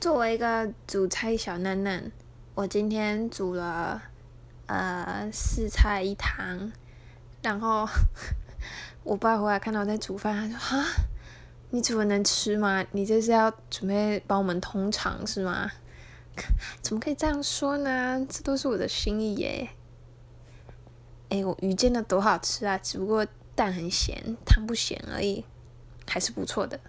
作为一个煮菜小嫩嫩，我今天煮了呃四菜一汤，然后 我爸回来看到我在煮饭，他说：“哈，你煮的能吃吗？你这是要准备帮我们通常是吗？怎么可以这样说呢？这都是我的心意耶！哎，我鱼煎的多好吃啊，只不过蛋很咸，汤不咸而已，还是不错的。”